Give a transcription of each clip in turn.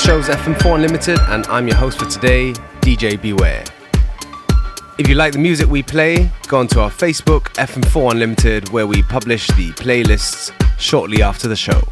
show's FM4 Unlimited, and I'm your host for today, DJ Beware. If you like the music we play, go onto our Facebook, FM4 Unlimited, where we publish the playlists shortly after the show.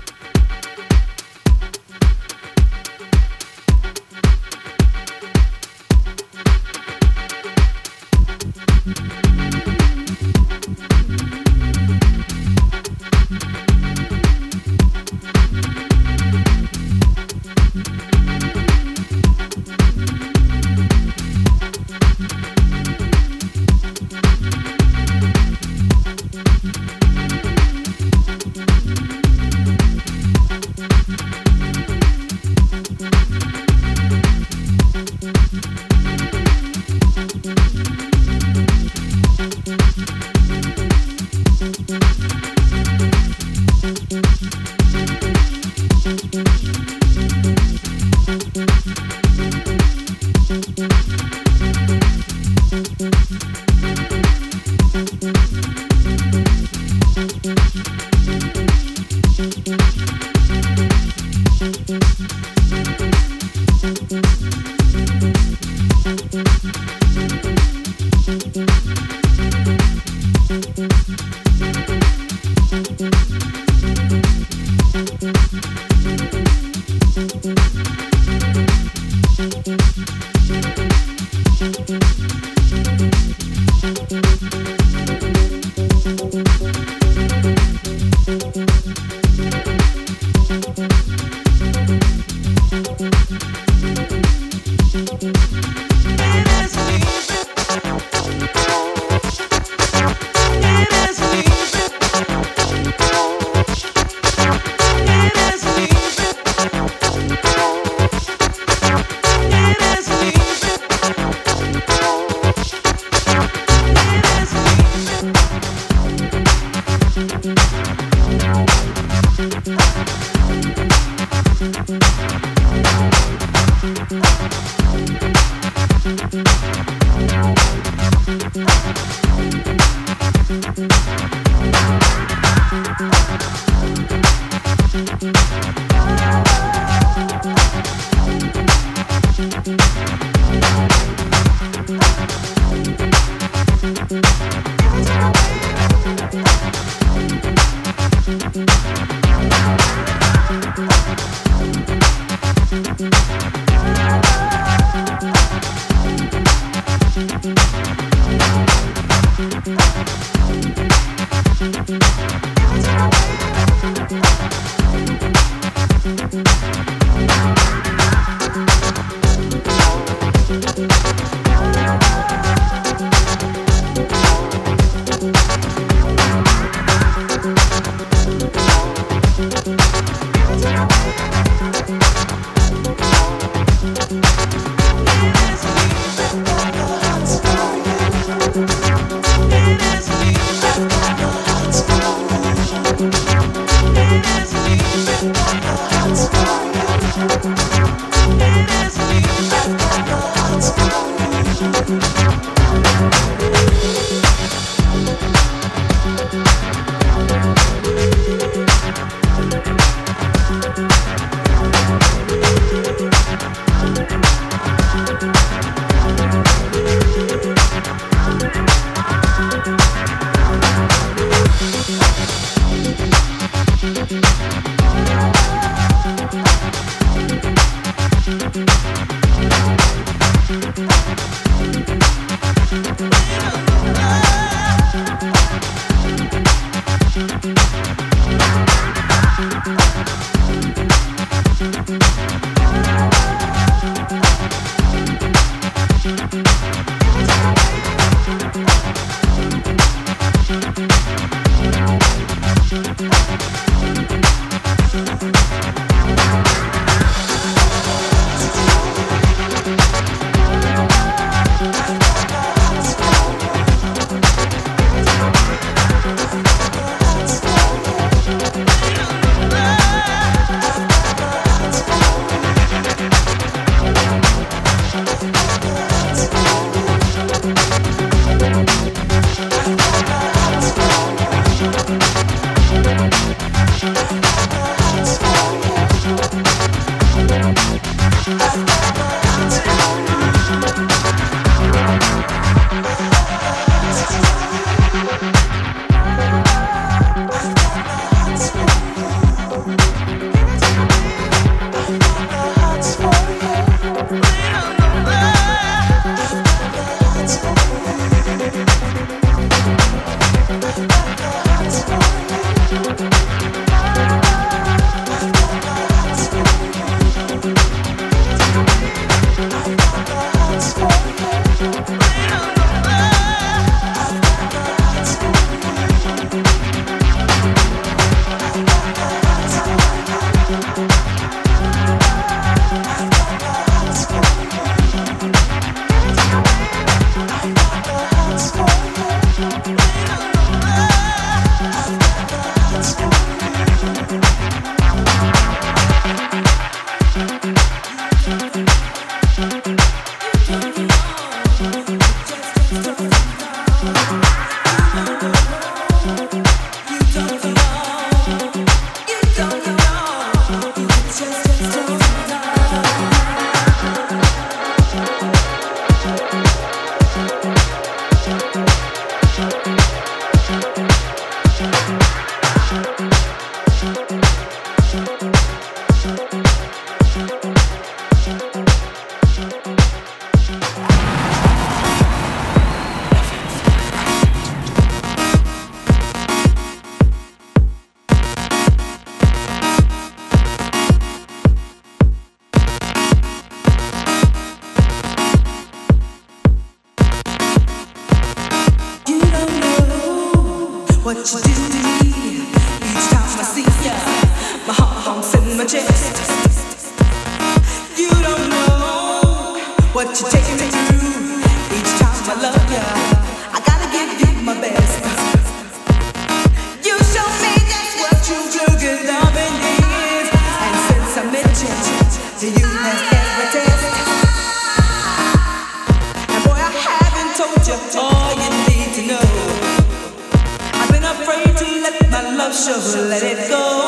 shovel, let it go.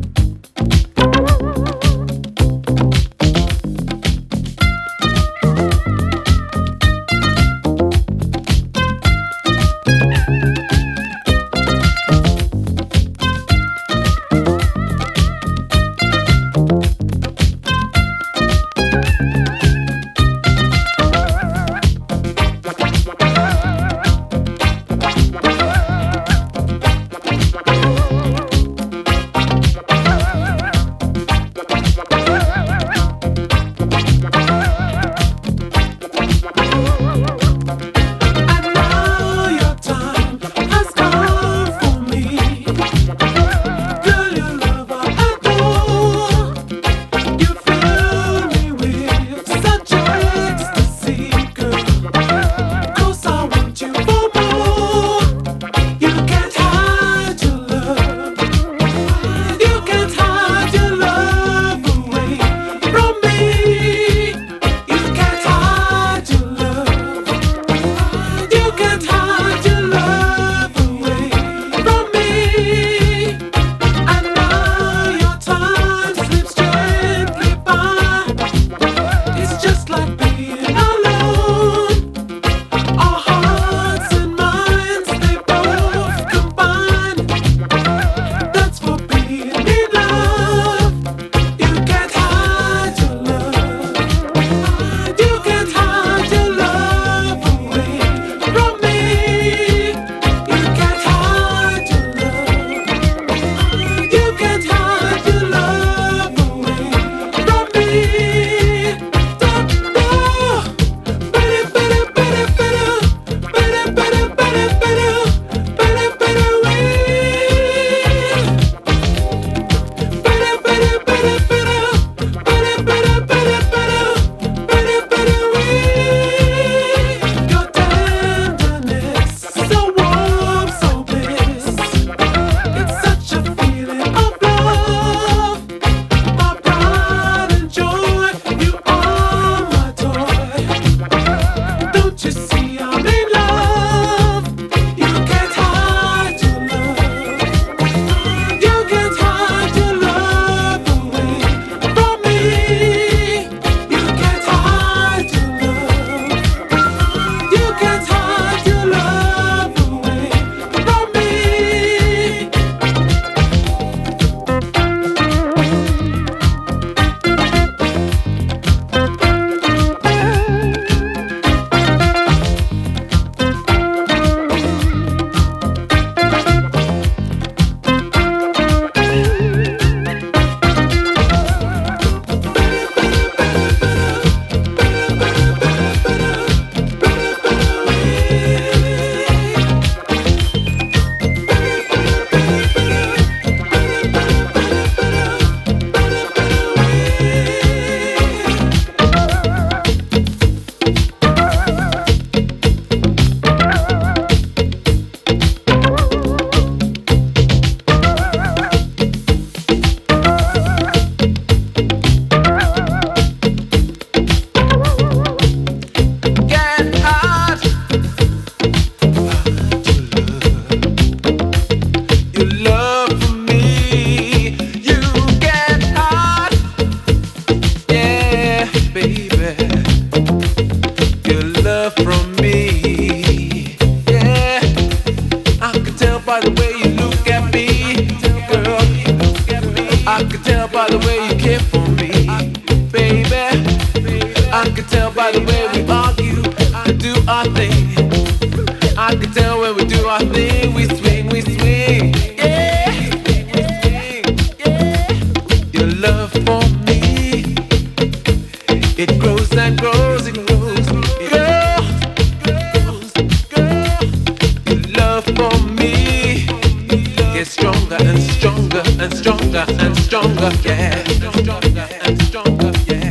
stronger and stronger and stronger and stronger, yeah. Stronger and stronger, yeah.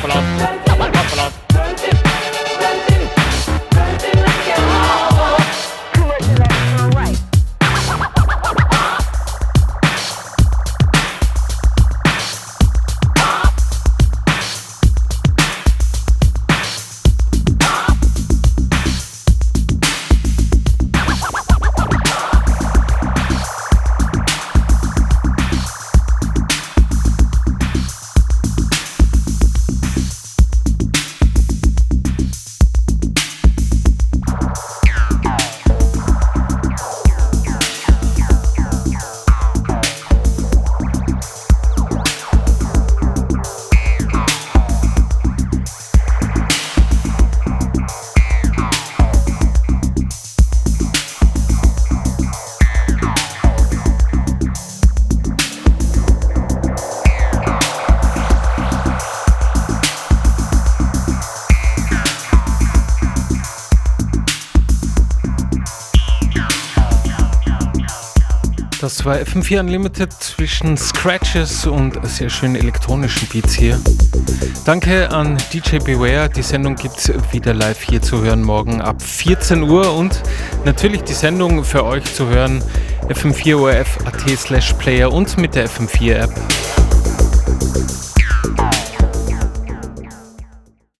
aplauso. War FM4 Unlimited zwischen Scratches und sehr schönen elektronischen Beats hier. Danke an DJ Beware. Die Sendung gibt es wieder live hier zu hören morgen ab 14 Uhr und natürlich die Sendung für euch zu hören FM4 ORF.at slash Player und mit der FM4 App.